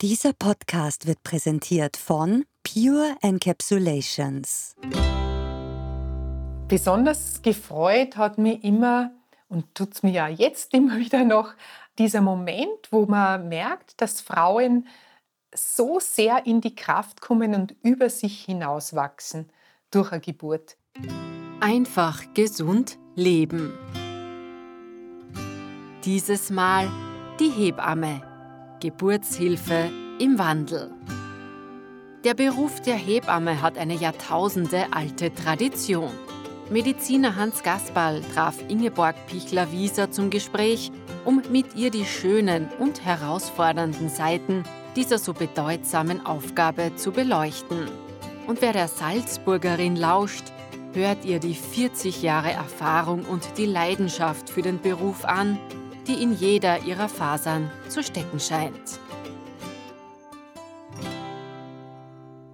Dieser Podcast wird präsentiert von Pure Encapsulations. Besonders gefreut hat mich immer und tut es mir ja jetzt immer wieder noch dieser Moment, wo man merkt, dass Frauen so sehr in die Kraft kommen und über sich hinauswachsen durch eine Geburt. Einfach gesund leben. Dieses Mal die Hebamme. Geburtshilfe im Wandel. Der Beruf der Hebamme hat eine jahrtausendealte Tradition. Mediziner Hans Gasperl traf Ingeborg Pichler-Wieser zum Gespräch, um mit ihr die schönen und herausfordernden Seiten dieser so bedeutsamen Aufgabe zu beleuchten. Und wer der Salzburgerin lauscht, hört ihr die 40 Jahre Erfahrung und die Leidenschaft für den Beruf an, die in jeder ihrer Fasern zu stecken scheint.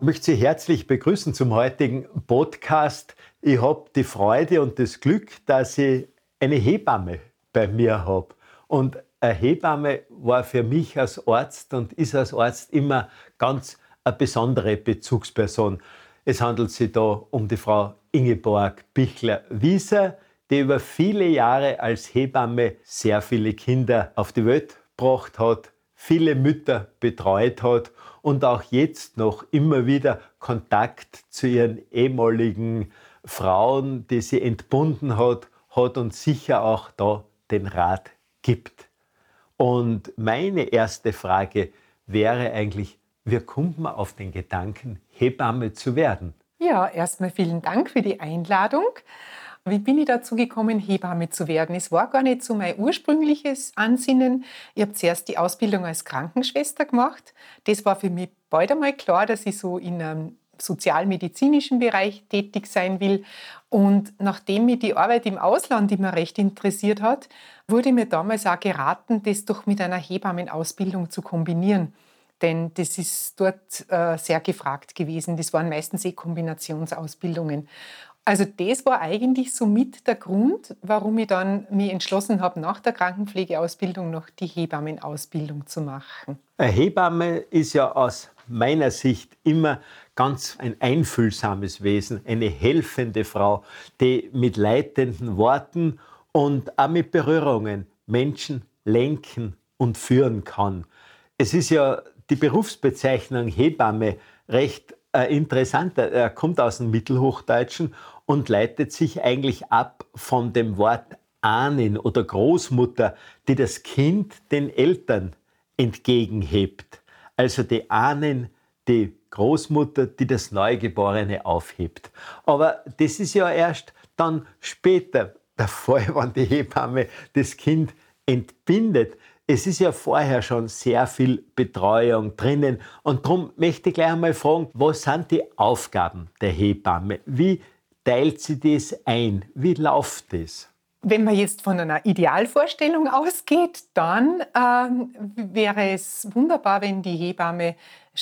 Ich möchte Sie herzlich begrüßen zum heutigen Podcast. Ich habe die Freude und das Glück, dass ich eine Hebamme bei mir habe. Und eine Hebamme war für mich als Arzt und ist als Arzt immer ganz eine besondere Bezugsperson. Es handelt sich da um die Frau Ingeborg Bichler-Wieser, die über viele Jahre als Hebamme sehr viele Kinder auf die Welt gebracht hat, viele Mütter betreut hat und auch jetzt noch immer wieder Kontakt zu ihren ehemaligen Frauen, die sie entbunden hat, hat und sicher auch da den Rat gibt. Und meine erste Frage wäre eigentlich, wie kommt man auf den Gedanken, Hebamme zu werden? Ja, erstmal vielen Dank für die Einladung. Wie bin ich dazu gekommen, Hebamme zu werden? Es war gar nicht so mein ursprüngliches Ansinnen. Ich habe zuerst die Ausbildung als Krankenschwester gemacht. Das war für mich bald einmal klar, dass ich so in einem sozialmedizinischen Bereich tätig sein will. Und nachdem mich die Arbeit im Ausland immer recht interessiert hat, wurde mir damals auch geraten, das doch mit einer Hebammenausbildung zu kombinieren. Denn das ist dort äh, sehr gefragt gewesen. Das waren meistens eh Kombinationsausbildungen. Also das war eigentlich so mit der Grund, warum ich dann mich entschlossen habe, nach der Krankenpflegeausbildung noch die Hebammenausbildung zu machen. Eine Hebamme ist ja aus meiner Sicht immer ganz ein einfühlsames Wesen, eine helfende Frau, die mit leitenden Worten und auch mit Berührungen Menschen lenken und führen kann. Es ist ja die Berufsbezeichnung Hebamme recht äh, interessant. Er kommt aus dem Mittelhochdeutschen und leitet sich eigentlich ab von dem Wort Ahnen oder Großmutter, die das Kind den Eltern entgegenhebt. Also die Ahnen, die Großmutter, die das Neugeborene aufhebt. Aber das ist ja erst dann später der Fall, wenn die Hebamme das Kind entbindet. Es ist ja vorher schon sehr viel Betreuung drinnen. Und darum möchte ich gleich einmal fragen, was sind die Aufgaben der Hebamme? Wie teilt sie das ein? Wie läuft das? Wenn man jetzt von einer Idealvorstellung ausgeht, dann ähm, wäre es wunderbar, wenn die Hebamme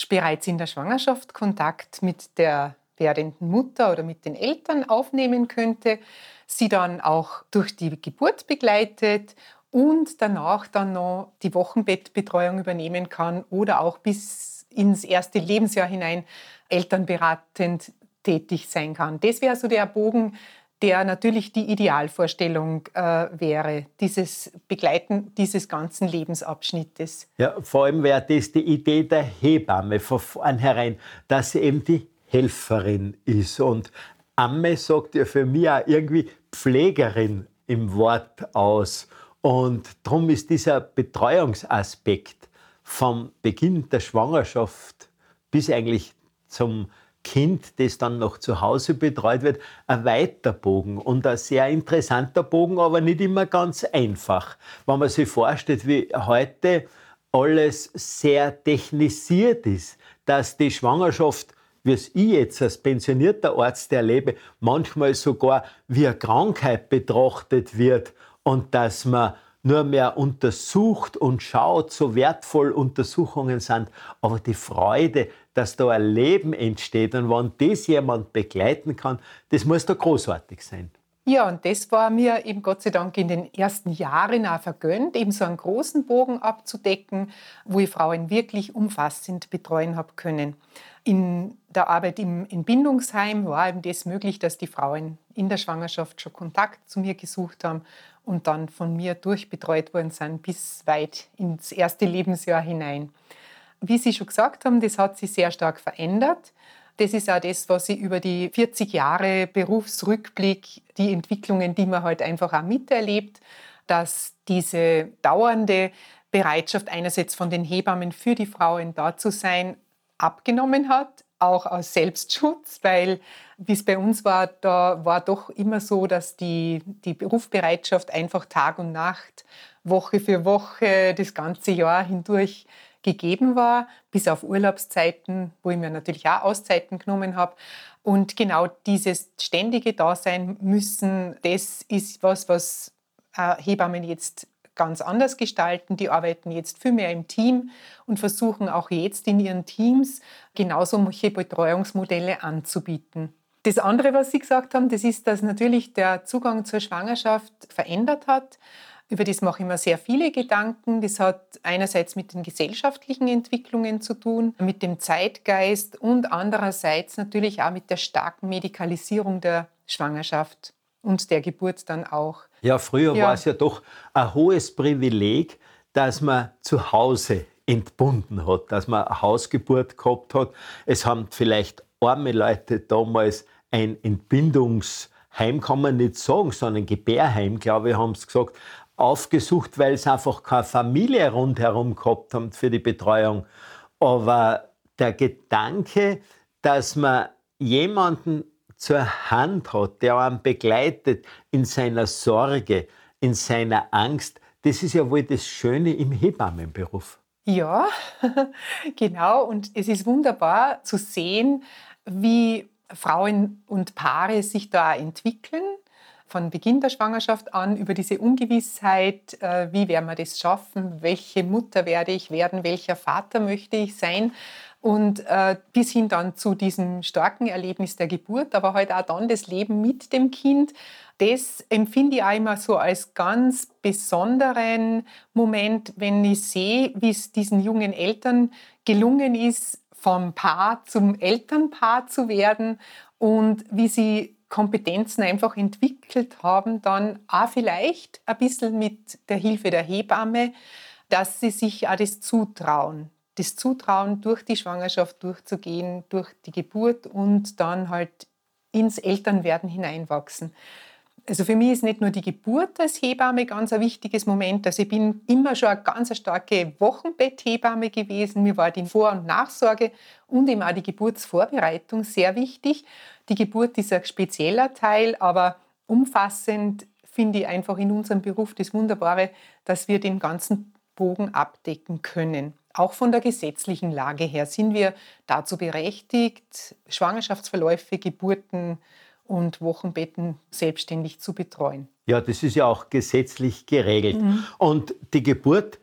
bereits in der Schwangerschaft Kontakt mit der werdenden Mutter oder mit den Eltern aufnehmen könnte, sie dann auch durch die Geburt begleitet und danach dann noch die Wochenbettbetreuung übernehmen kann oder auch bis ins erste Lebensjahr hinein elternberatend tätig sein kann. Das wäre so der Bogen, der natürlich die Idealvorstellung äh, wäre, dieses Begleiten dieses ganzen Lebensabschnittes. Ja, vor allem wäre das die Idee der Hebamme von vornherein, dass sie eben die Helferin ist. Und Amme sagt ja für mich auch irgendwie Pflegerin im Wort aus. Und darum ist dieser Betreuungsaspekt vom Beginn der Schwangerschaft bis eigentlich zum Kind, das dann noch zu Hause betreut wird, ein weiter Bogen und ein sehr interessanter Bogen, aber nicht immer ganz einfach. Wenn man sich vorstellt, wie heute alles sehr technisiert ist, dass die Schwangerschaft, wie es ich jetzt als pensionierter Arzt erlebe, manchmal sogar wie eine Krankheit betrachtet wird und dass man nur mehr untersucht und schaut, so wertvoll Untersuchungen sind. Aber die Freude, dass da ein Leben entsteht und wenn das jemand begleiten kann, das muss da großartig sein. Ja, und das war mir eben Gott sei Dank in den ersten Jahren auch vergönnt, eben so einen großen Bogen abzudecken, wo ich Frauen wirklich umfassend betreuen habe können. In der Arbeit im Entbindungsheim war eben das möglich, dass die Frauen in der Schwangerschaft schon Kontakt zu mir gesucht haben und dann von mir durchbetreut worden sind bis weit ins erste Lebensjahr hinein. Wie Sie schon gesagt haben, das hat sich sehr stark verändert. Das ist auch das, was ich über die 40 Jahre Berufsrückblick, die Entwicklungen, die man halt einfach auch miterlebt, dass diese dauernde Bereitschaft einerseits von den Hebammen für die Frauen da zu sein, abgenommen hat, auch aus Selbstschutz, weil wie es bei uns war, da war doch immer so, dass die, die Berufsbereitschaft einfach Tag und Nacht, Woche für Woche, das ganze Jahr hindurch gegeben war, bis auf Urlaubszeiten, wo ich mir natürlich auch Auszeiten genommen habe. Und genau dieses ständige Dasein müssen, das ist was, was äh, Hebammen jetzt ganz anders gestalten. Die arbeiten jetzt viel mehr im Team und versuchen auch jetzt in ihren Teams genauso solche Betreuungsmodelle anzubieten. Das andere, was Sie gesagt haben, das ist, dass natürlich der Zugang zur Schwangerschaft verändert hat. Über das mache ich mir sehr viele Gedanken. Das hat einerseits mit den gesellschaftlichen Entwicklungen zu tun, mit dem Zeitgeist und andererseits natürlich auch mit der starken Medikalisierung der Schwangerschaft und der Geburt dann auch. Ja, früher ja. war es ja doch ein hohes Privileg, dass man zu Hause entbunden hat, dass man eine Hausgeburt gehabt hat. Es haben vielleicht arme Leute damals ein Entbindungsheim, kann man nicht sagen, sondern Gebärheim, glaube ich, haben sie gesagt, aufgesucht, weil sie einfach keine Familie rundherum gehabt haben für die Betreuung. Aber der Gedanke, dass man jemanden zur Hand hat, der einen begleitet in seiner Sorge, in seiner Angst, das ist ja wohl das Schöne im Hebammenberuf. Ja, genau. Und es ist wunderbar zu sehen, wie Frauen und Paare sich da entwickeln von Beginn der Schwangerschaft an über diese Ungewissheit, äh, wie werden wir das schaffen, welche Mutter werde ich werden, welcher Vater möchte ich sein und äh, bis hin dann zu diesem starken Erlebnis der Geburt, aber halt auch dann das Leben mit dem Kind. Das empfinde ich auch immer so als ganz besonderen Moment, wenn ich sehe, wie es diesen jungen Eltern gelungen ist, vom Paar zum Elternpaar zu werden und wie sie Kompetenzen einfach entwickelt haben, dann auch vielleicht ein bisschen mit der Hilfe der Hebamme, dass sie sich auch das zutrauen. Das Zutrauen, durch die Schwangerschaft durchzugehen, durch die Geburt und dann halt ins Elternwerden hineinwachsen. Also für mich ist nicht nur die Geburt als Hebamme ganz ein wichtiges Moment. Also ich bin immer schon eine ganz starke Wochenbetthebamme gewesen. Mir war die Vor- und Nachsorge und eben auch die Geburtsvorbereitung sehr wichtig. Die Geburt ist ein spezieller Teil, aber umfassend finde ich einfach in unserem Beruf das Wunderbare, dass wir den ganzen Bogen abdecken können. Auch von der gesetzlichen Lage her sind wir dazu berechtigt, Schwangerschaftsverläufe, Geburten, und Wochenbetten selbstständig zu betreuen. Ja, das ist ja auch gesetzlich geregelt. Mhm. Und die Geburt,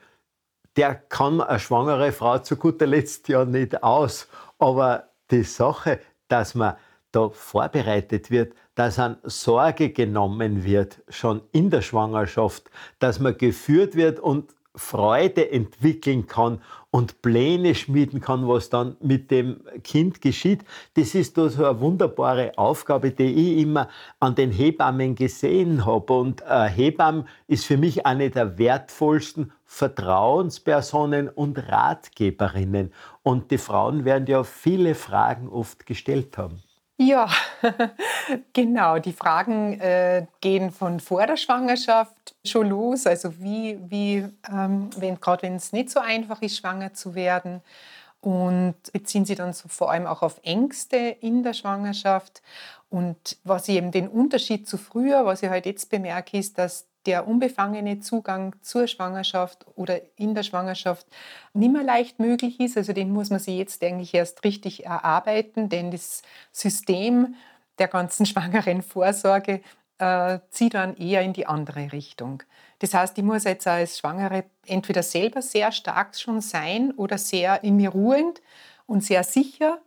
der kann eine schwangere Frau zu guter Letzt ja nicht aus. Aber die Sache, dass man da vorbereitet wird, dass an Sorge genommen wird, schon in der Schwangerschaft, dass man geführt wird und Freude entwickeln kann und Pläne schmieden kann, was dann mit dem Kind geschieht. Das ist so eine wunderbare Aufgabe, die ich immer an den Hebammen gesehen habe. Und äh, Hebamme ist für mich eine der wertvollsten Vertrauenspersonen und Ratgeberinnen. Und die Frauen werden ja viele Fragen oft gestellt haben. Ja, genau. Die Fragen äh, gehen von vor der Schwangerschaft schon los. Also wie, wie ähm, wenn, gerade wenn es nicht so einfach ist, schwanger zu werden. Und beziehen sie dann so vor allem auch auf Ängste in der Schwangerschaft. Und was ich eben den Unterschied zu früher, was ich halt jetzt bemerke, ist, dass der unbefangene Zugang zur Schwangerschaft oder in der Schwangerschaft nicht mehr leicht möglich ist. Also den muss man sich jetzt eigentlich erst richtig erarbeiten, denn das System der ganzen schwangeren Vorsorge äh, zieht dann eher in die andere Richtung. Das heißt, ich muss jetzt als Schwangere entweder selber sehr stark schon sein oder sehr in mir ruhend und sehr sicher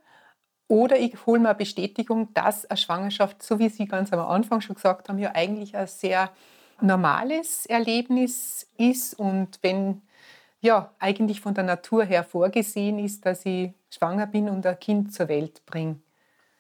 Oder ich hole mir eine Bestätigung, dass eine Schwangerschaft, so wie Sie ganz am Anfang schon gesagt haben, ja eigentlich ein sehr normales Erlebnis ist und wenn ja eigentlich von der Natur her vorgesehen ist, dass ich schwanger bin und ein Kind zur Welt bringe.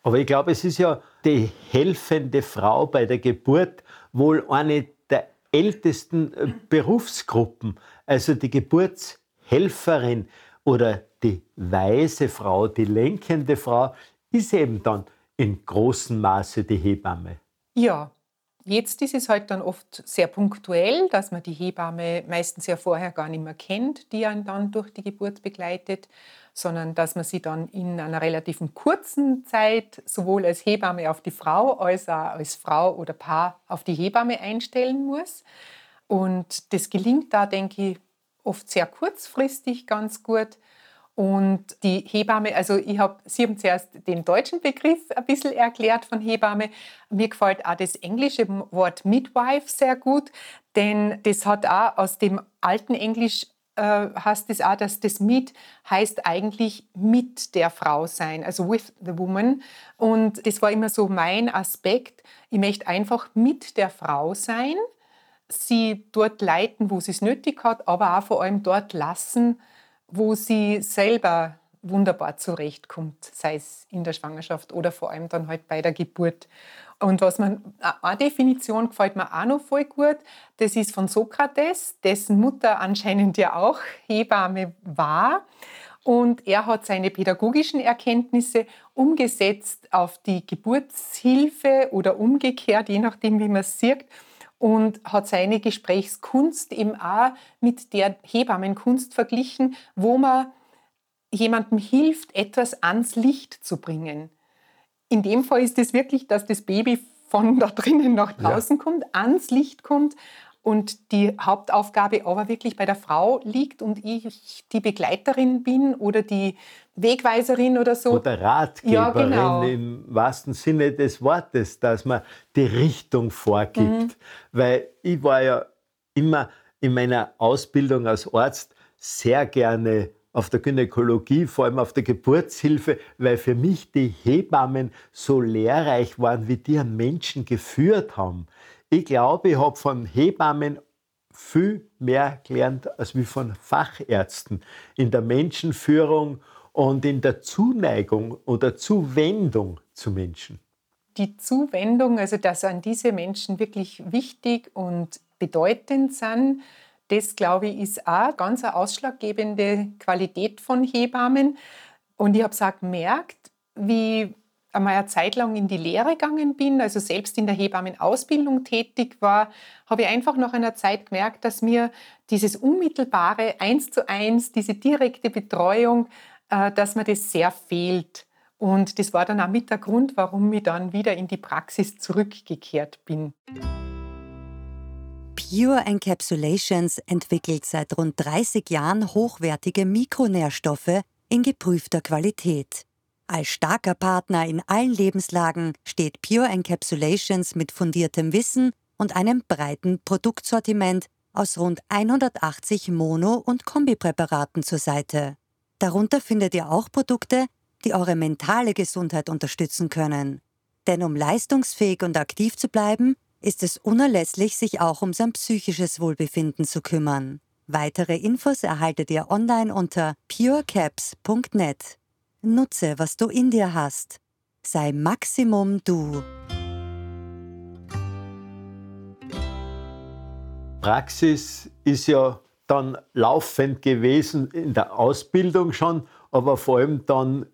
Aber ich glaube, es ist ja die helfende Frau bei der Geburt wohl eine der ältesten äh, Berufsgruppen. Also die Geburtshelferin oder die weise Frau, die lenkende Frau, ist eben dann in großem Maße die Hebamme. Ja, Jetzt ist es halt dann oft sehr punktuell, dass man die Hebamme meistens ja vorher gar nicht mehr kennt, die einen dann durch die Geburt begleitet, sondern dass man sie dann in einer relativ kurzen Zeit sowohl als Hebamme auf die Frau als auch als Frau oder Paar auf die Hebamme einstellen muss. Und das gelingt da, denke ich, oft sehr kurzfristig ganz gut. Und die Hebamme, also ich habe, Sie haben zuerst den deutschen Begriff ein bisschen erklärt von Hebamme. Mir gefällt auch das englische Wort Midwife sehr gut, denn das hat auch aus dem alten Englisch heißt es auch, dass das mit heißt eigentlich mit der Frau sein, also with the woman. Und das war immer so mein Aspekt. Ich möchte einfach mit der Frau sein, sie dort leiten, wo sie es nötig hat, aber auch vor allem dort lassen, wo sie selber wunderbar zurechtkommt, sei es in der Schwangerschaft oder vor allem dann halt bei der Geburt. Und was man, eine Definition gefällt mir auch noch voll gut, das ist von Sokrates, dessen Mutter anscheinend ja auch Hebamme war. Und er hat seine pädagogischen Erkenntnisse umgesetzt auf die Geburtshilfe oder umgekehrt, je nachdem, wie man es sieht und hat seine Gesprächskunst eben auch mit der Hebammenkunst verglichen, wo man jemandem hilft, etwas ans Licht zu bringen. In dem Fall ist es wirklich, dass das Baby von da drinnen nach draußen ja. kommt, ans Licht kommt und die Hauptaufgabe aber wirklich bei der Frau liegt und ich die Begleiterin bin oder die Wegweiserin oder so. Oder Ratgeberin ja, genau. im wahrsten Sinne des Wortes, dass man die Richtung vorgibt. Mhm. Weil ich war ja immer in meiner Ausbildung als Arzt sehr gerne auf der Gynäkologie, vor allem auf der Geburtshilfe, weil für mich die Hebammen so lehrreich waren, wie die einen Menschen geführt haben. Ich glaube, ich habe von Hebammen viel mehr gelernt als wie von Fachärzten in der Menschenführung und in der Zuneigung oder Zuwendung zu Menschen. Die Zuwendung, also dass an diese Menschen wirklich wichtig und bedeutend sind, das glaube ich ist auch ganz eine ausschlaggebende Qualität von Hebammen. Und ich habe es auch gemerkt, wie einmal eine Zeit lang in die Lehre gegangen bin, also selbst in der Hebammenausbildung tätig war, habe ich einfach nach einer Zeit gemerkt, dass mir dieses unmittelbare Eins zu eins, diese direkte Betreuung, äh, dass mir das sehr fehlt. Und das war dann auch mit der Grund, warum ich dann wieder in die Praxis zurückgekehrt bin. Pure Encapsulations entwickelt seit rund 30 Jahren hochwertige Mikronährstoffe in geprüfter Qualität. Als starker Partner in allen Lebenslagen steht Pure Encapsulations mit fundiertem Wissen und einem breiten Produktsortiment aus rund 180 Mono- und Kombipräparaten zur Seite. Darunter findet ihr auch Produkte, die eure mentale Gesundheit unterstützen können. Denn um leistungsfähig und aktiv zu bleiben, ist es unerlässlich, sich auch um sein psychisches Wohlbefinden zu kümmern. Weitere Infos erhaltet ihr online unter purecaps.net. Nutze, was du in dir hast. Sei Maximum du. Praxis ist ja dann laufend gewesen in der Ausbildung schon, aber vor allem dann,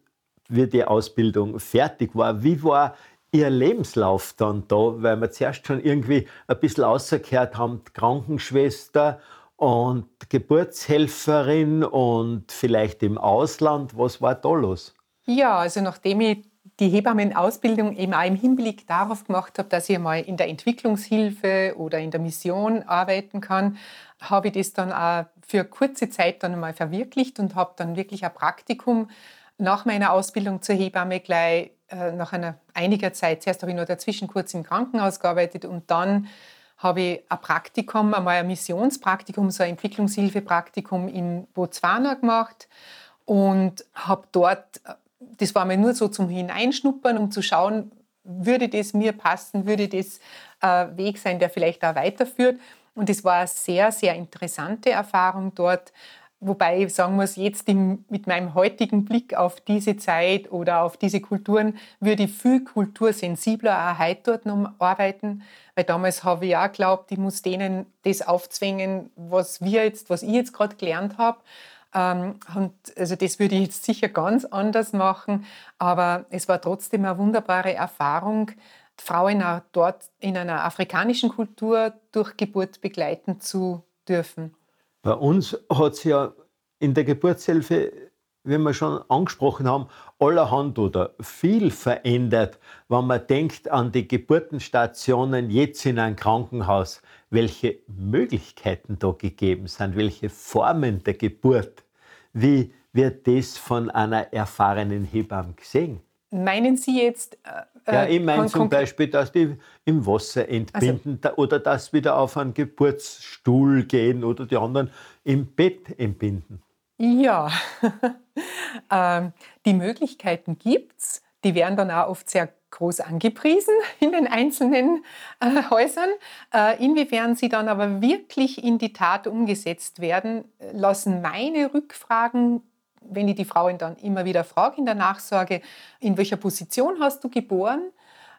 wie die Ausbildung fertig war. Wie war Ihr Lebenslauf dann da? Weil wir zuerst schon irgendwie ein bisschen ausgekehrt haben, Krankenschwester und Geburtshelferin und vielleicht im Ausland. Was war da los? Ja, also nachdem ich die Hebammenausbildung eben auch im Hinblick darauf gemacht habe, dass ich mal in der Entwicklungshilfe oder in der Mission arbeiten kann, habe ich das dann auch für kurze Zeit dann einmal verwirklicht und habe dann wirklich ein Praktikum nach meiner Ausbildung zur Hebamme gleich äh, nach einer einiger Zeit, zuerst habe ich nur dazwischen kurz im Krankenhaus gearbeitet und dann habe ich ein Praktikum, einmal ein Missionspraktikum, so ein Entwicklungshilfepraktikum in Botswana gemacht und habe dort das war mir nur so zum Hineinschnuppern, um zu schauen, würde das mir passen, würde das ein äh, Weg sein, der vielleicht auch weiterführt. Und es war eine sehr, sehr interessante Erfahrung dort. Wobei ich sagen muss, jetzt im, mit meinem heutigen Blick auf diese Zeit oder auf diese Kulturen würde ich viel kultursensibler auch heute dort noch arbeiten. Weil damals habe ich auch geglaubt, ich muss denen das aufzwingen, was wir jetzt, was ich jetzt gerade gelernt habe. Ähm, und also das würde ich jetzt sicher ganz anders machen. Aber es war trotzdem eine wunderbare Erfahrung, Frauen auch dort in einer afrikanischen Kultur durch Geburt begleiten zu dürfen. Bei uns hat es ja in der Geburtshilfe, wie wir schon angesprochen haben, allerhand oder viel verändert, wenn man denkt an die Geburtenstationen jetzt in einem Krankenhaus, welche Möglichkeiten da gegeben sind, welche Formen der Geburt. Wie wird das von einer erfahrenen Hebamme gesehen? Meinen Sie jetzt? Äh, ja, ich meine zum Beispiel, dass die im Wasser entbinden also, oder dass wieder auf einen Geburtsstuhl gehen oder die anderen im Bett entbinden. Ja, ähm, die Möglichkeiten gibt es. Die werden dann auch oft sehr groß angepriesen in den einzelnen äh, Häusern. Äh, inwiefern sie dann aber wirklich in die Tat umgesetzt werden, lassen meine Rückfragen wenn ich die Frauen dann immer wieder frage in der Nachsorge, in welcher Position hast du geboren,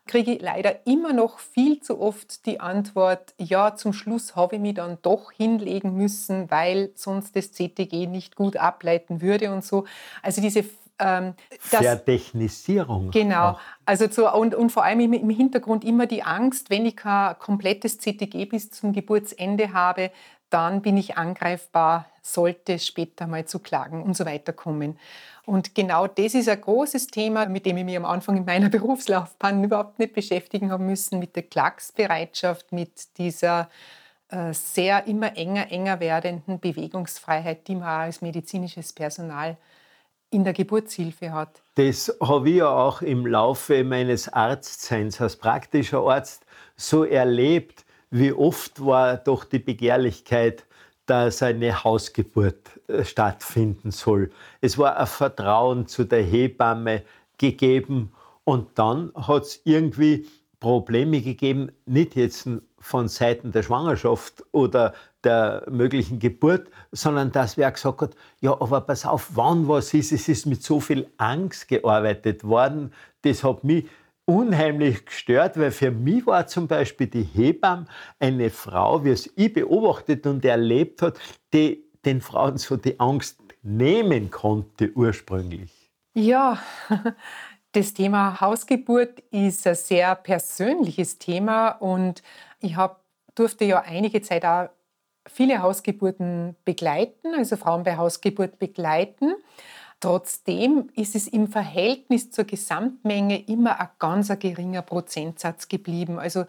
kriege ich leider immer noch viel zu oft die Antwort, ja, zum Schluss habe ich mich dann doch hinlegen müssen, weil sonst das CTG nicht gut ableiten würde und so. Also diese ähm, das, Vertechnisierung. Genau. Auch. Also zu, und, und vor allem im, im, Hintergrund immer die Angst, wenn ich kein komplettes CTG bis zum Geburtsende habe, dann bin ich angreifbar, sollte später mal zu Klagen und so weiter kommen. Und genau das ist ein großes Thema, mit dem ich mich am Anfang in meiner Berufslaufbahn überhaupt nicht beschäftigen habe müssen, mit der Klagsbereitschaft, mit dieser äh, sehr immer enger, enger werdenden Bewegungsfreiheit, die man als medizinisches Personal in der Geburtshilfe hat. Das habe ich ja auch im Laufe meines Arztseins als praktischer Arzt so erlebt, wie oft war doch die Begehrlichkeit, dass eine Hausgeburt äh, stattfinden soll. Es war ein Vertrauen zu der Hebamme gegeben und dann hat es irgendwie Probleme gegeben, nicht jetzt von Seiten der Schwangerschaft oder der möglichen Geburt, sondern dass wer gesagt hat, ja, aber pass auf, wann was ist, es ist mit so viel Angst gearbeitet worden, das hat mich unheimlich gestört, weil für mich war zum Beispiel die Hebamme eine Frau, wie es ich beobachtet und erlebt hat, die den Frauen so die Angst nehmen konnte ursprünglich. Ja, das Thema Hausgeburt ist ein sehr persönliches Thema und ich hab, durfte ja einige Zeit auch viele Hausgeburten begleiten, also Frauen bei Hausgeburt begleiten. Trotzdem ist es im Verhältnis zur Gesamtmenge immer ein ganz geringer Prozentsatz geblieben. Also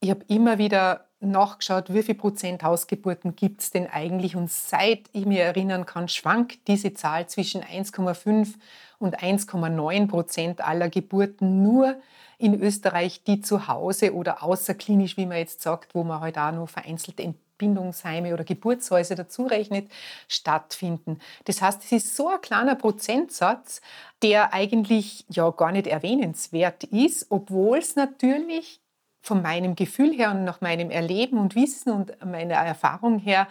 ich habe immer wieder nachgeschaut, wie viel Prozent Hausgeburten gibt es denn eigentlich. Und seit ich mich erinnern kann, schwankt diese Zahl zwischen 1,5 und 1,9 Prozent aller Geburten nur in Österreich, die zu Hause oder außerklinisch, wie man jetzt sagt, wo man halt auch noch vereinzelt Bindungsheime oder Geburtshäuser dazu rechnet, stattfinden. Das heißt, es ist so ein kleiner Prozentsatz, der eigentlich ja gar nicht erwähnenswert ist, obwohl es natürlich von meinem Gefühl her und nach meinem Erleben und Wissen und meiner Erfahrung her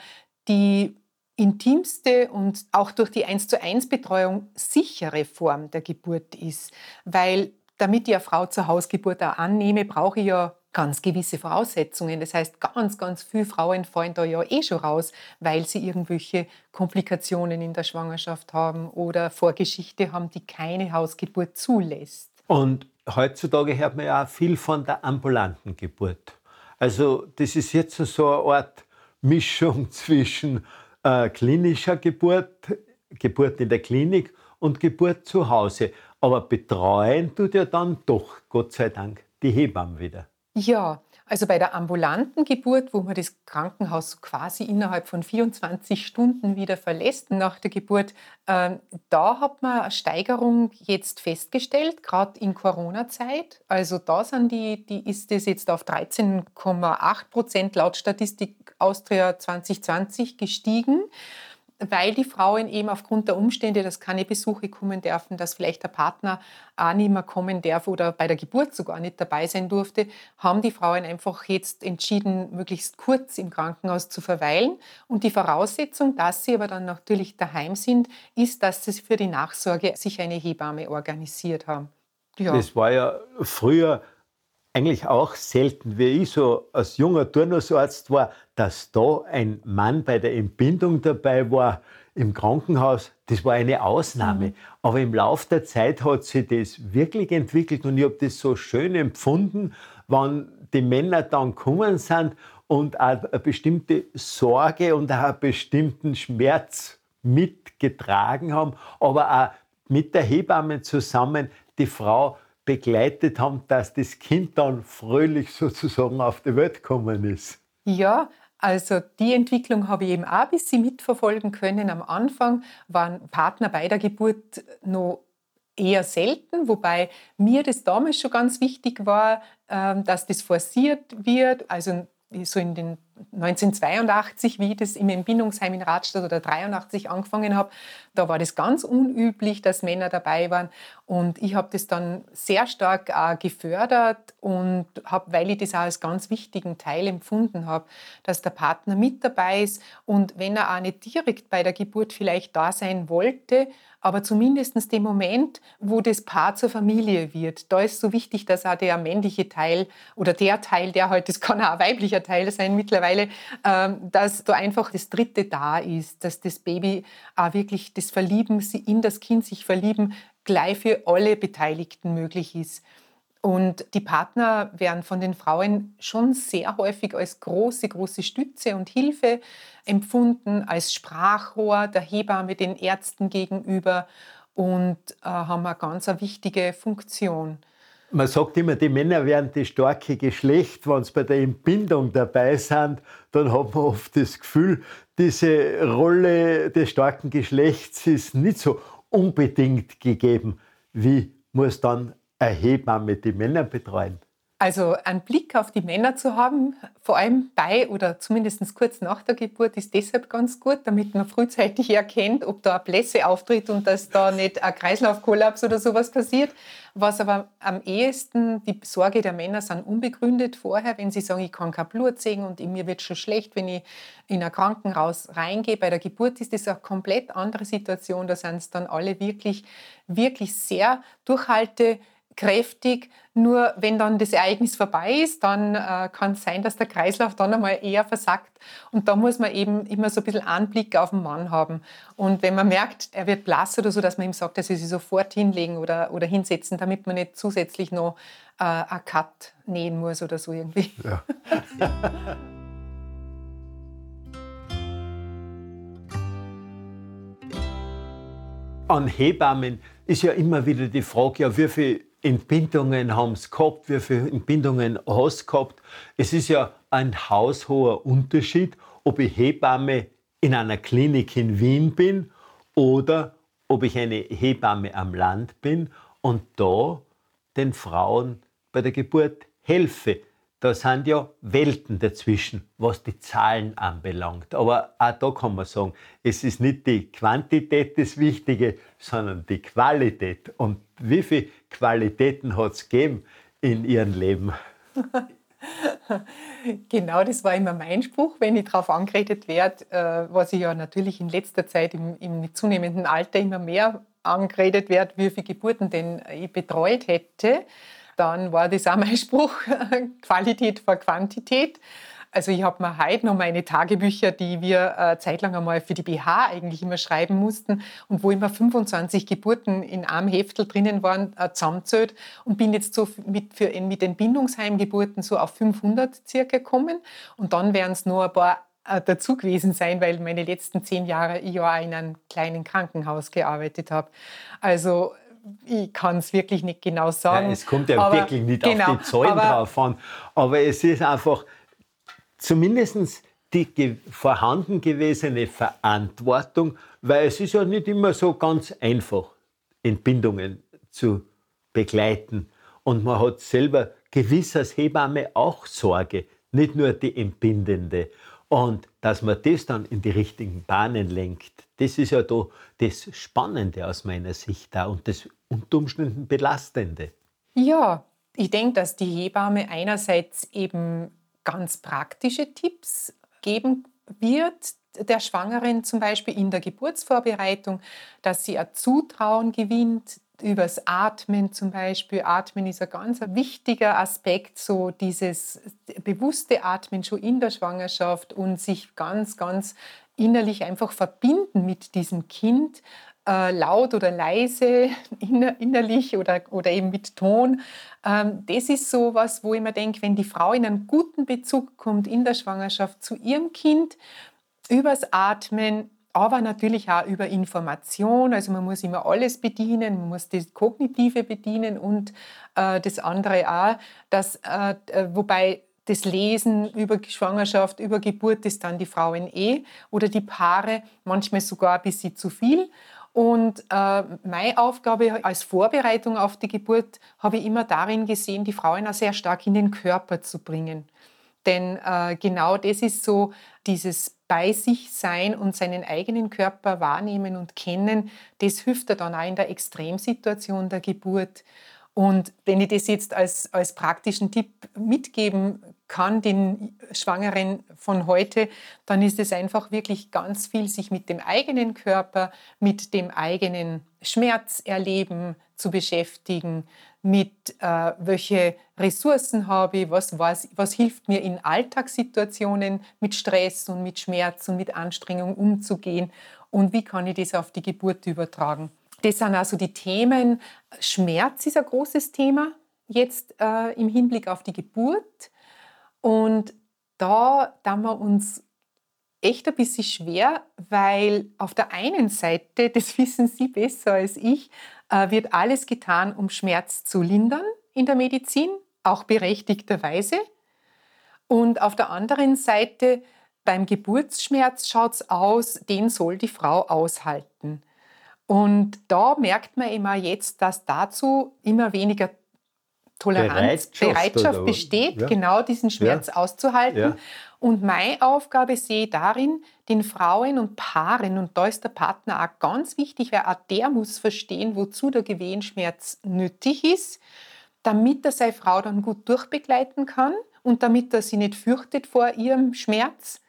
die intimste und auch durch die 1 zu 1 Betreuung sichere Form der Geburt ist. Weil damit ich eine Frau zur Hausgeburt auch annehme, brauche ich ja ganz gewisse Voraussetzungen. Das heißt, ganz, ganz viele Frauen fallen da ja eh schon raus, weil sie irgendwelche Komplikationen in der Schwangerschaft haben oder Vorgeschichte haben, die keine Hausgeburt zulässt. Und heutzutage hört man ja auch viel von der ambulanten Geburt. Also das ist jetzt so eine Art Mischung zwischen äh, klinischer Geburt, Geburt in der Klinik und Geburt zu Hause. Aber betreuen tut ja dann doch, Gott sei Dank, die Hebammen wieder. Ja, also bei der ambulanten Geburt, wo man das Krankenhaus quasi innerhalb von 24 Stunden wieder verlässt nach der Geburt, äh, da hat man eine Steigerung jetzt festgestellt, gerade in Corona-Zeit. Also da sind die, die ist es jetzt auf 13,8 Prozent laut Statistik Austria 2020 gestiegen. Weil die Frauen eben aufgrund der Umstände, dass keine Besuche kommen dürfen, dass vielleicht der Partner auch nicht mehr kommen darf oder bei der Geburt sogar nicht dabei sein durfte, haben die Frauen einfach jetzt entschieden, möglichst kurz im Krankenhaus zu verweilen. Und die Voraussetzung, dass sie aber dann natürlich daheim sind, ist, dass sie für die Nachsorge sich eine Hebamme organisiert haben. Ja. Das war ja früher eigentlich auch selten, wie ich so als junger Turnusarzt war, dass da ein Mann bei der Entbindung dabei war im Krankenhaus. Das war eine Ausnahme. Mhm. Aber im Laufe der Zeit hat sich das wirklich entwickelt und ich habe das so schön empfunden, wenn die Männer dann gekommen sind und auch eine bestimmte Sorge und auch einen bestimmten Schmerz mitgetragen haben, aber auch mit der Hebamme zusammen die Frau begleitet haben, dass das Kind dann fröhlich sozusagen auf die Welt gekommen ist. Ja, also die Entwicklung habe ich eben auch ein bisschen mitverfolgen können. Am Anfang waren Partner bei der Geburt noch eher selten, wobei mir das damals schon ganz wichtig war, ähm, dass das forciert wird. Also so in den 1982, wie ich das im Entbindungsheim in Radstadt oder 83 angefangen habe, da war das ganz unüblich, dass Männer dabei waren. Und ich habe das dann sehr stark auch gefördert und habe, weil ich das auch als ganz wichtigen Teil empfunden habe, dass der Partner mit dabei ist und wenn er auch nicht direkt bei der Geburt vielleicht da sein wollte, aber zumindest den Moment, wo das Paar zur Familie wird, da ist so wichtig, dass auch der männliche Teil oder der Teil, der halt, das kann auch ein weiblicher Teil sein mittlerweile, ähm, dass da einfach das Dritte da ist, dass das Baby auch wirklich das Verlieben, in das Kind sich verlieben, gleich für alle Beteiligten möglich ist. Und die Partner werden von den Frauen schon sehr häufig als große, große Stütze und Hilfe empfunden, als Sprachrohr der Hebamme den Ärzten gegenüber und äh, haben eine ganz eine wichtige Funktion. Man sagt immer, die Männer wären das starke Geschlecht. Wenn sie bei der Entbindung dabei sind, dann hat man oft das Gefühl, diese Rolle des starken Geschlechts ist nicht so unbedingt gegeben. Wie muss dann eine Hebamme die Männer betreuen? Also einen Blick auf die Männer zu haben, vor allem bei oder zumindest kurz nach der Geburt, ist deshalb ganz gut, damit man frühzeitig erkennt, ob da eine Blässe auftritt und dass da nicht ein Kreislaufkollaps oder sowas passiert. Was aber am ehesten die Sorge der Männer sind unbegründet vorher, wenn sie sagen, ich kann kein Blut sehen und mir wird schon schlecht, wenn ich in ein Krankenhaus reingehe. Bei der Geburt ist das eine komplett andere Situation. Da sind es dann alle wirklich, wirklich sehr durchhalte kräftig. Nur wenn dann das Ereignis vorbei ist, dann äh, kann es sein, dass der Kreislauf dann einmal eher versackt. Und da muss man eben immer so ein bisschen Anblick auf den Mann haben. Und wenn man merkt, er wird blass oder so, dass man ihm sagt, dass er sich sofort hinlegen oder, oder hinsetzen, damit man nicht zusätzlich noch äh, einen Cut nähen muss oder so irgendwie. Ja. An Hebammen ist ja immer wieder die Frage, ja, wie viel Entbindungen haben sie gehabt, wie viele Entbindungen hast du gehabt. Es ist ja ein haushoher Unterschied, ob ich Hebamme in einer Klinik in Wien bin oder ob ich eine Hebamme am Land bin und da den Frauen bei der Geburt helfe da sind ja Welten dazwischen, was die Zahlen anbelangt. Aber auch da kann man sagen, es ist nicht die Quantität das Wichtige, sondern die Qualität. Und wie viele Qualitäten hat es gegeben in ihrem Leben? Genau, das war immer mein Spruch, wenn ich darauf angeredet werde, äh, was ich ja natürlich in letzter Zeit im, im zunehmenden Alter immer mehr angeredet werde, wie viele Geburten denn ich betreut hätte dann war das auch mein Spruch, Qualität vor Quantität. Also ich habe mir heute noch meine Tagebücher, die wir äh, zeitlang einmal für die BH eigentlich immer schreiben mussten und wo immer 25 Geburten in einem Heftel drinnen waren, äh, zusammenzählt und bin jetzt so mit, für, mit den Bindungsheimgeburten so auf 500 circa gekommen und dann werden es nur ein paar äh, dazu gewesen sein, weil meine letzten zehn Jahre ich ja in einem kleinen Krankenhaus gearbeitet habe. Also ich kann es wirklich nicht genau sagen. Ja, es kommt ja aber, wirklich nicht genau, auf die Zahlen drauf an. Aber es ist einfach zumindest die vorhanden gewesene Verantwortung, weil es ist ja nicht immer so ganz einfach, Entbindungen zu begleiten. Und man hat selber gewiss als Hebamme auch Sorge, nicht nur die Entbindende. Und dass man das dann in die richtigen Bahnen lenkt, das ist ja da das Spannende aus meiner Sicht da und das unter Umständen Belastende. Ja, ich denke, dass die Hebamme einerseits eben ganz praktische Tipps geben wird, der Schwangeren zum Beispiel in der Geburtsvorbereitung, dass sie ein Zutrauen gewinnt, übers Atmen zum Beispiel. Atmen ist ein ganz wichtiger Aspekt, so dieses bewusste Atmen schon in der Schwangerschaft und sich ganz, ganz innerlich einfach verbinden mit diesem Kind, äh, laut oder leise, inner, innerlich oder, oder eben mit Ton. Ähm, das ist so was, wo ich mir denke, wenn die Frau in einen guten Bezug kommt in der Schwangerschaft zu ihrem Kind, übers Atmen, aber natürlich auch über Information. Also man muss immer alles bedienen, man muss das Kognitive bedienen und äh, das andere auch. Das, äh, äh wobei das Lesen über Schwangerschaft, über Geburt ist dann die Frauen eh oder die Paare manchmal sogar ein bisschen zu viel. Und äh, meine Aufgabe als Vorbereitung auf die Geburt habe ich immer darin gesehen, die Frauen auch sehr stark in den Körper zu bringen. Denn äh, genau das ist so dieses bei sich sein und seinen eigenen Körper wahrnehmen und kennen, das hilft er dann auch in der Extremsituation der Geburt. Und wenn ich das jetzt als, als praktischen Tipp mitgeben kann, den Schwangeren von heute, dann ist es einfach wirklich ganz viel, sich mit dem eigenen Körper, mit dem eigenen Schmerzerleben zu beschäftigen, mit äh, welche Ressourcen habe ich, was, was, was hilft mir in Alltagssituationen mit Stress und mit Schmerz und mit Anstrengung umzugehen und wie kann ich das auf die Geburt übertragen. Das sind also die Themen. Schmerz ist ein großes Thema jetzt äh, im Hinblick auf die Geburt und da tun wir uns echt ein bisschen schwer, weil auf der einen Seite, das wissen Sie besser als ich, äh, wird alles getan, um Schmerz zu lindern in der Medizin, auch berechtigterweise. Und auf der anderen Seite, beim Geburtsschmerz schaut es aus, den soll die Frau aushalten. Und da merkt man immer jetzt, dass dazu immer weniger Toleranz, Bereitschaft, Bereitschaft besteht, ja. genau diesen Schmerz ja. auszuhalten. Ja. Und meine Aufgabe sehe ich darin, den Frauen und Paaren, und da ist der Partner auch ganz wichtig, weil auch der muss verstehen, wozu der Gewehenschmerz nötig ist, damit er seine Frau dann gut durchbegleiten kann und damit er sie nicht fürchtet vor ihrem Schmerz.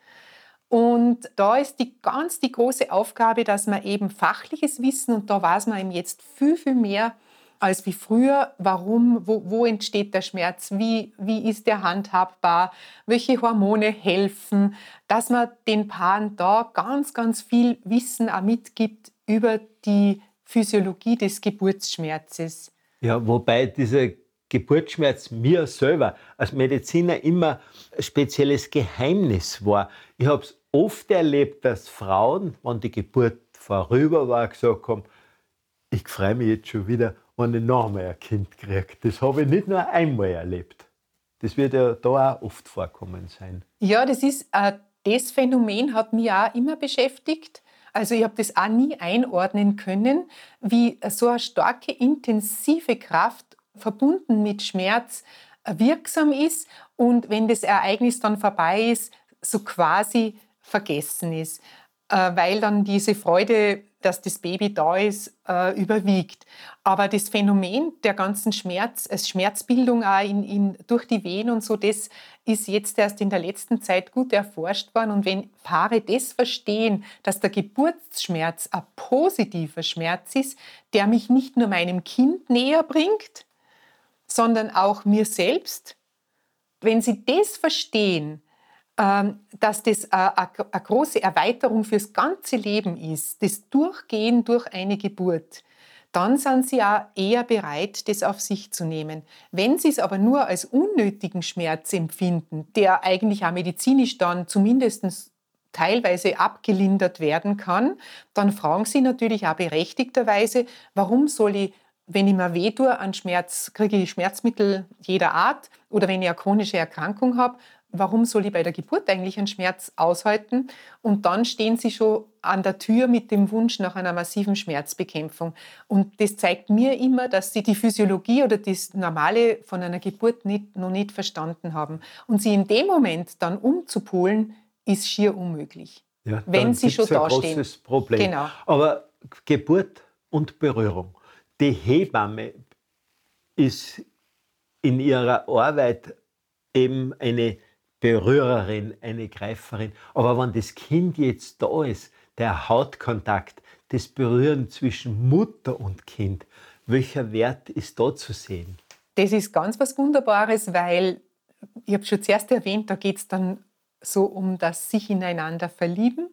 Und da ist die ganz die große Aufgabe, dass man eben fachliches Wissen, und da weiß man eben jetzt viel, viel mehr, als wie früher. Warum, wo, wo entsteht der Schmerz? Wie, wie ist der handhabbar? Welche Hormone helfen? Dass man den Paaren da ganz, ganz viel Wissen auch mitgibt über die Physiologie des Geburtsschmerzes. Ja, wobei dieser Geburtsschmerz mir selber als Mediziner immer ein spezielles Geheimnis war. Ich habe es oft erlebt, dass Frauen, wenn die Geburt vorüber war, gesagt haben, ich freue mich jetzt schon wieder wenn ich nochmal ein Kind kriege. Das habe ich nicht nur einmal erlebt. Das wird ja da auch oft vorkommen sein. Ja, das ist äh, das Phänomen hat mich auch immer beschäftigt. Also ich habe das auch nie einordnen können, wie so eine starke, intensive Kraft verbunden mit Schmerz äh, wirksam ist und wenn das Ereignis dann vorbei ist, so quasi vergessen ist, äh, weil dann diese Freude dass das Baby da ist, äh, überwiegt. Aber das Phänomen der ganzen Schmerz, als Schmerzbildung auch in, in, durch die Wehen und so, das ist jetzt erst in der letzten Zeit gut erforscht worden. Und wenn Paare das verstehen, dass der Geburtsschmerz ein positiver Schmerz ist, der mich nicht nur meinem Kind näher bringt, sondern auch mir selbst, wenn sie das verstehen, dass das eine große Erweiterung fürs ganze Leben ist, das Durchgehen durch eine Geburt, dann sind sie auch eher bereit, das auf sich zu nehmen. Wenn sie es aber nur als unnötigen Schmerz empfinden, der eigentlich auch medizinisch dann zumindest teilweise abgelindert werden kann, dann fragen sie natürlich auch berechtigterweise, warum soll ich wenn ich mir weh tue an Schmerz, kriege ich Schmerzmittel jeder Art oder wenn ich eine chronische Erkrankung habe, warum soll ich bei der Geburt eigentlich einen Schmerz aushalten? Und dann stehen sie schon an der Tür mit dem Wunsch nach einer massiven Schmerzbekämpfung. Und das zeigt mir immer, dass sie die Physiologie oder das Normale von einer Geburt nicht, noch nicht verstanden haben. Und sie in dem Moment dann umzupolen, ist schier unmöglich. Ja, wenn sie schon da stehen. großes Problem. Genau. Aber Geburt und Berührung. Die Hebamme ist in ihrer Arbeit eben eine Berührerin, eine Greiferin. Aber wenn das Kind jetzt da ist, der Hautkontakt, das Berühren zwischen Mutter und Kind, welcher Wert ist da zu sehen? Das ist ganz was Wunderbares, weil ich habe schon zuerst erwähnt, da geht es dann so um das sich ineinander verlieben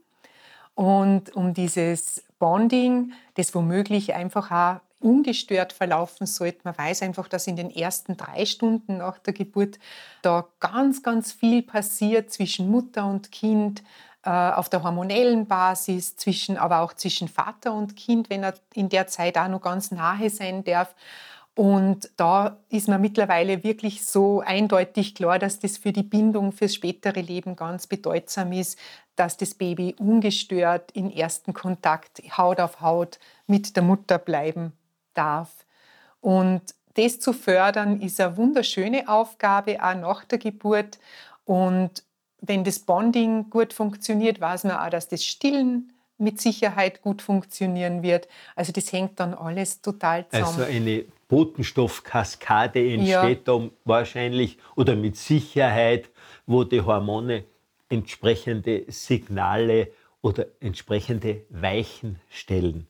und um dieses Bonding, das womöglich einfach auch ungestört verlaufen sollte. Man weiß einfach, dass in den ersten drei Stunden nach der Geburt da ganz, ganz viel passiert zwischen Mutter und Kind, äh, auf der hormonellen Basis, zwischen, aber auch zwischen Vater und Kind, wenn er in der Zeit auch noch ganz nahe sein darf. Und da ist mir mittlerweile wirklich so eindeutig klar, dass das für die Bindung fürs spätere Leben ganz bedeutsam ist, dass das Baby ungestört in ersten Kontakt Haut auf Haut mit der Mutter bleiben darf. Und das zu fördern, ist eine wunderschöne Aufgabe, auch nach der Geburt. Und wenn das Bonding gut funktioniert, weiß man auch, dass das Stillen mit Sicherheit gut funktionieren wird. Also das hängt dann alles total zusammen. Also eine Botenstoffkaskade entsteht ja. da wahrscheinlich oder mit Sicherheit, wo die Hormone entsprechende Signale oder entsprechende Weichen stellen.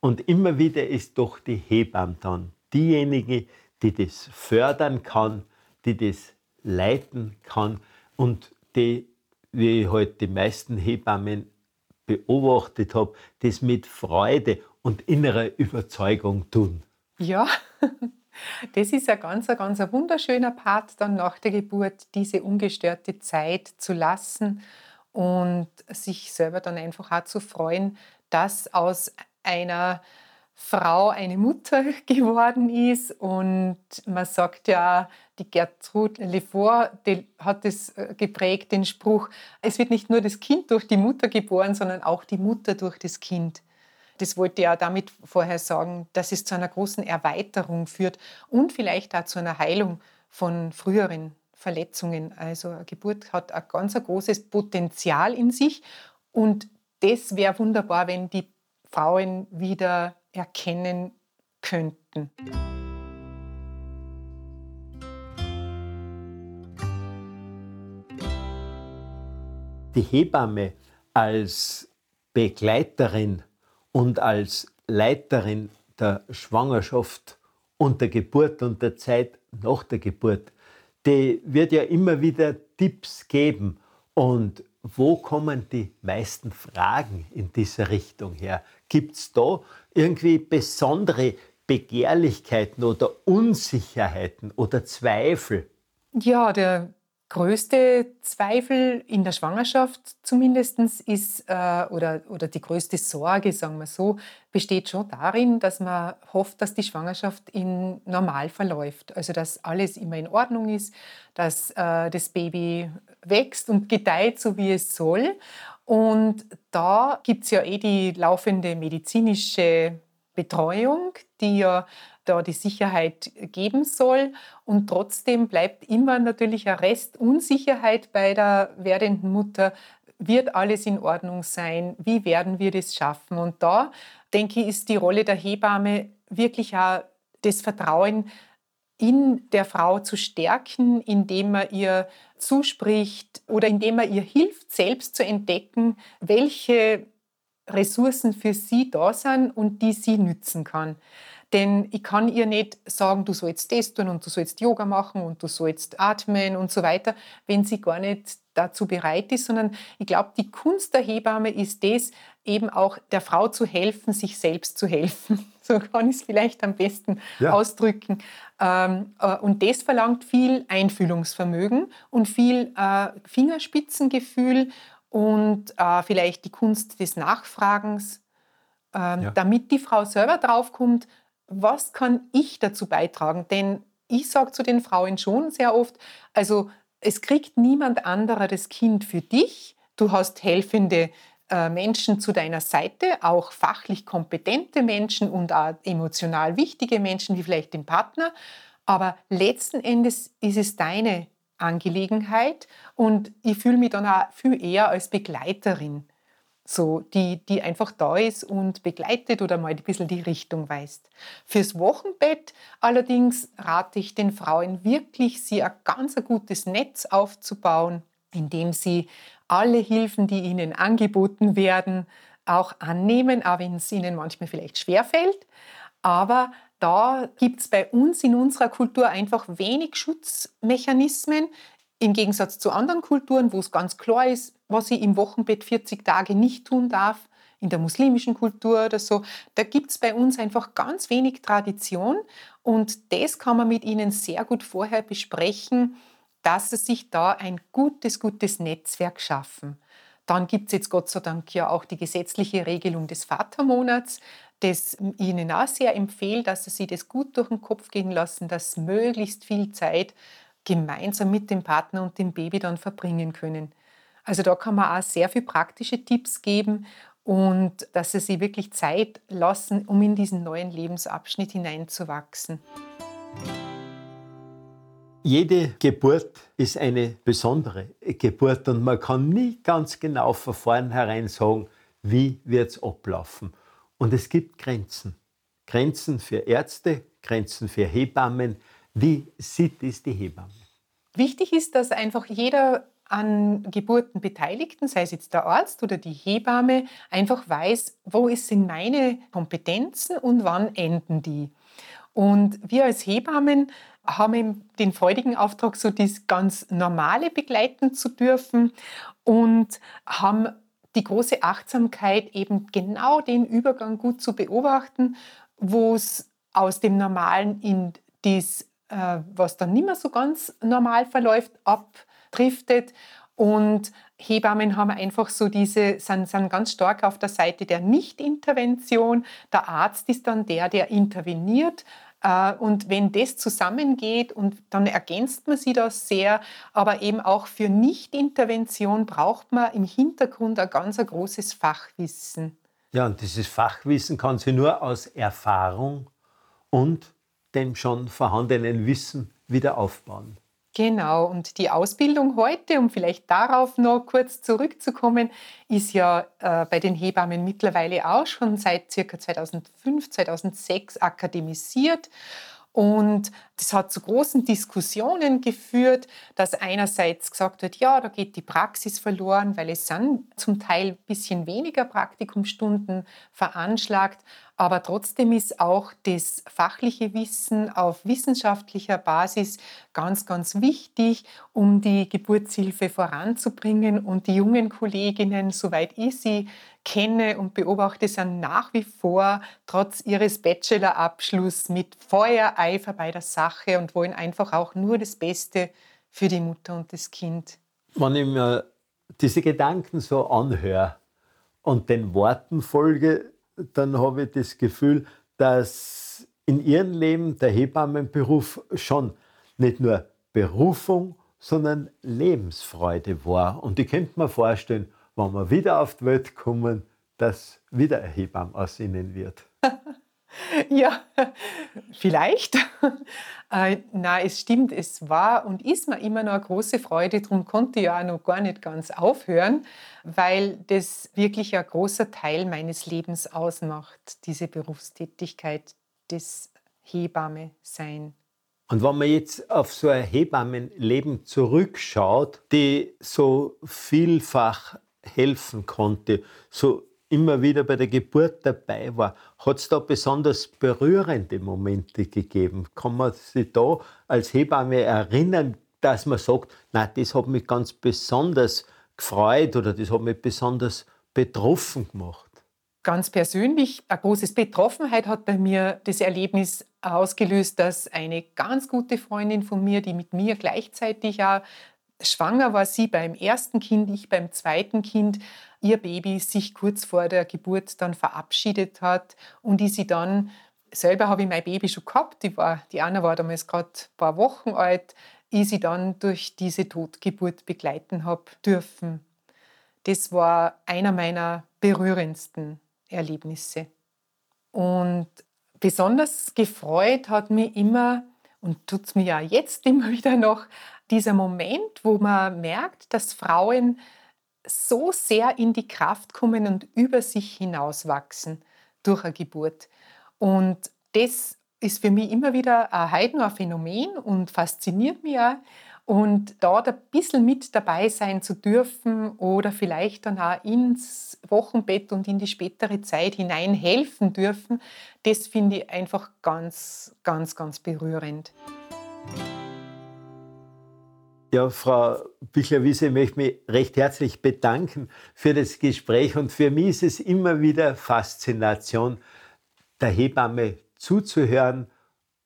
Und immer wieder ist doch die Hebamme dann diejenige, die das fördern kann, die das leiten kann und die, wie ich halt die meisten Hebammen beobachtet habe, das mit Freude und innerer Überzeugung tun. Ja, das ist ein ganz, ein ganz wunderschöner Part dann nach der Geburt, diese ungestörte Zeit zu lassen und sich selber dann einfach auch zu freuen, dass aus einer Frau eine Mutter geworden ist. Und man sagt ja, die Gertrude Lefort hat es äh, geprägt, den Spruch, es wird nicht nur das Kind durch die Mutter geboren, sondern auch die Mutter durch das Kind. Das wollte er damit vorher sagen, dass es zu einer großen Erweiterung führt und vielleicht auch zu einer Heilung von früheren Verletzungen. Also eine Geburt hat ein ganz großes Potenzial in sich und das wäre wunderbar, wenn die Frauen wieder erkennen könnten. Die Hebamme als Begleiterin und als Leiterin der Schwangerschaft und der Geburt und der Zeit nach der Geburt, die wird ja immer wieder Tipps geben. Und wo kommen die meisten Fragen in dieser Richtung her? Gibt es da irgendwie besondere Begehrlichkeiten oder Unsicherheiten oder Zweifel? Ja, der größte Zweifel in der Schwangerschaft zumindest ist, äh, oder, oder die größte Sorge, sagen wir so, besteht schon darin, dass man hofft, dass die Schwangerschaft in normal verläuft. Also dass alles immer in Ordnung ist, dass äh, das Baby wächst und gedeiht, so wie es soll. Und da gibt es ja eh die laufende medizinische Betreuung, die ja da die Sicherheit geben soll. Und trotzdem bleibt immer natürlich ein Rest Unsicherheit bei der werdenden Mutter. Wird alles in Ordnung sein? Wie werden wir das schaffen? Und da, denke ich, ist die Rolle der Hebamme wirklich auch das Vertrauen in der Frau zu stärken, indem man ihr zuspricht oder indem man ihr hilft, selbst zu entdecken, welche Ressourcen für sie da sind und die sie nützen kann. Denn ich kann ihr nicht sagen, du sollst das tun und du sollst Yoga machen und du sollst atmen und so weiter, wenn sie gar nicht dazu bereit ist, sondern ich glaube, die Kunst der Hebamme ist es, eben auch der Frau zu helfen, sich selbst zu helfen. So kann ich es vielleicht am besten ja. ausdrücken. Ähm, äh, und das verlangt viel Einfühlungsvermögen und viel äh, Fingerspitzengefühl und äh, vielleicht die Kunst des Nachfragens, ähm, ja. damit die Frau selber draufkommt, was kann ich dazu beitragen? Denn ich sage zu den Frauen schon sehr oft, also es kriegt niemand anderer das Kind für dich. Du hast helfende Menschen zu deiner Seite, auch fachlich kompetente Menschen und auch emotional wichtige Menschen, wie vielleicht den Partner. Aber letzten Endes ist es deine Angelegenheit und ich fühle mich dann auch viel eher als Begleiterin, so die, die einfach da ist und begleitet oder mal ein bisschen die Richtung weist. Fürs Wochenbett allerdings rate ich den Frauen wirklich, sie ein ganz gutes Netz aufzubauen, indem sie alle Hilfen, die ihnen angeboten werden, auch annehmen, auch wenn es ihnen manchmal vielleicht schwerfällt. Aber da gibt es bei uns in unserer Kultur einfach wenig Schutzmechanismen. Im Gegensatz zu anderen Kulturen, wo es ganz klar ist, was ich im Wochenbett 40 Tage nicht tun darf, in der muslimischen Kultur oder so, da gibt es bei uns einfach ganz wenig Tradition und das kann man mit ihnen sehr gut vorher besprechen, dass sie sich da ein gutes, gutes Netzwerk schaffen. Dann gibt es jetzt Gott sei Dank ja auch die gesetzliche Regelung des Vatermonats, das Ihnen auch sehr empfehle, dass Sie sich das gut durch den Kopf gehen lassen, dass möglichst viel Zeit gemeinsam mit dem Partner und dem Baby dann verbringen können. Also da kann man auch sehr viele praktische Tipps geben und dass Sie sich wirklich Zeit lassen, um in diesen neuen Lebensabschnitt hineinzuwachsen. Jede Geburt ist eine besondere Geburt und man kann nie ganz genau von vornherein sagen, wie wird es ablaufen. Und es gibt Grenzen. Grenzen für Ärzte, Grenzen für Hebammen. Wie sieht es die Hebamme? Wichtig ist, dass einfach jeder an Geburten Beteiligten, sei es jetzt der Arzt oder die Hebamme, einfach weiß, wo sind meine Kompetenzen und wann enden die. Und wir als Hebammen haben den freudigen Auftrag, so das ganz Normale begleiten zu dürfen und haben die große Achtsamkeit, eben genau den Übergang gut zu beobachten, wo es aus dem Normalen in das, äh, was dann nicht mehr so ganz normal verläuft, abdriftet. Und Hebammen haben einfach so diese, sind, sind ganz stark auf der Seite der Nichtintervention. Der Arzt ist dann der, der interveniert, und wenn das zusammengeht und dann ergänzt man sie das sehr, aber eben auch für Nichtintervention braucht man im Hintergrund ein ganz ein großes Fachwissen. Ja, und dieses Fachwissen kann sie nur aus Erfahrung und dem schon vorhandenen Wissen wieder aufbauen. Genau, und die Ausbildung heute, um vielleicht darauf noch kurz zurückzukommen, ist ja äh, bei den Hebammen mittlerweile auch schon seit circa 2005, 2006 akademisiert. Und das hat zu großen Diskussionen geführt, dass einerseits gesagt wird, ja, da geht die Praxis verloren, weil es sind zum Teil ein bisschen weniger Praktikumstunden veranschlagt, aber trotzdem ist auch das fachliche Wissen auf wissenschaftlicher Basis ganz, ganz wichtig, um die Geburtshilfe voranzubringen. Und die jungen Kolleginnen, soweit ich sie kenne und beobachte, sind nach wie vor trotz ihres Bachelorabschlusses mit Feuereifer bei der Sache und wollen einfach auch nur das Beste für die Mutter und das Kind. Wenn ich mir diese Gedanken so anhöre und den Worten folge, dann habe ich das Gefühl, dass in ihrem Leben der Hebammenberuf schon nicht nur Berufung, sondern Lebensfreude war. Und ich könnte mir vorstellen, wenn wir wieder auf die Welt kommen, dass wieder ein Hebamme aus ihnen wird. ja, vielleicht. Äh, na, es stimmt, es war und ist mir immer noch eine große Freude. Darum konnte ich ja auch noch gar nicht ganz aufhören, weil das wirklich ein großer Teil meines Lebens ausmacht, diese Berufstätigkeit des Hebamme sein. Und wenn man jetzt auf so ein Hebammenleben zurückschaut, die so vielfach helfen konnte, so immer wieder bei der Geburt dabei war, hat es da besonders berührende Momente gegeben? Kann man sich da als Hebamme erinnern, dass man sagt, na, das hat mich ganz besonders gefreut oder das hat mich besonders betroffen gemacht? Ganz persönlich, eine große Betroffenheit hat bei mir das Erlebnis ausgelöst, dass eine ganz gute Freundin von mir, die mit mir gleichzeitig auch schwanger war, sie beim ersten Kind, ich beim zweiten Kind, ihr Baby sich kurz vor der Geburt dann verabschiedet hat und ich sie dann, selber habe ich mein Baby schon gehabt, die, war, die Anna war damals gerade ein paar Wochen alt, ich sie dann durch diese Totgeburt begleiten habe dürfen. Das war einer meiner berührendsten Erlebnisse. Und besonders gefreut hat mich immer und tut es mir ja jetzt immer wieder noch, dieser Moment, wo man merkt, dass Frauen so sehr in die Kraft kommen und über sich hinauswachsen durch eine Geburt. Und das ist für mich immer wieder ein Heiden, Phänomen und fasziniert mich auch. Und dort ein bisschen mit dabei sein zu dürfen oder vielleicht dann auch ins Wochenbett und in die spätere Zeit hinein helfen dürfen, das finde ich einfach ganz, ganz, ganz berührend. Ja, Frau Bichler-Wiese, ich möchte mich recht herzlich bedanken für das Gespräch. Und für mich ist es immer wieder Faszination, der Hebamme zuzuhören.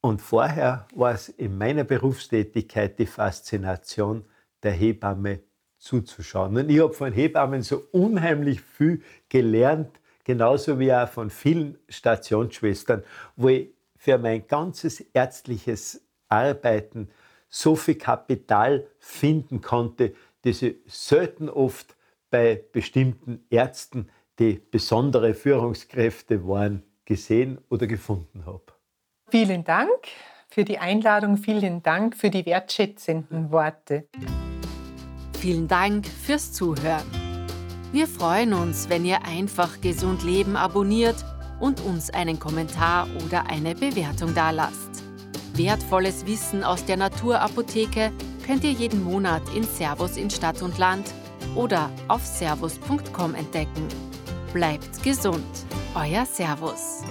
Und vorher war es in meiner Berufstätigkeit die Faszination, der Hebamme zuzuschauen. Und ich habe von Hebammen so unheimlich viel gelernt, genauso wie auch von vielen Stationsschwestern, wo ich für mein ganzes ärztliches Arbeiten so viel Kapital finden konnte, das ich selten oft bei bestimmten Ärzten, die besondere Führungskräfte waren, gesehen oder gefunden habe. Vielen Dank für die Einladung, vielen Dank für die wertschätzenden Worte. Vielen Dank fürs Zuhören. Wir freuen uns, wenn ihr einfach Gesund Leben abonniert und uns einen Kommentar oder eine Bewertung dalasst. Wertvolles Wissen aus der Naturapotheke könnt ihr jeden Monat in Servus in Stadt und Land oder auf servus.com entdecken. Bleibt gesund, euer Servus.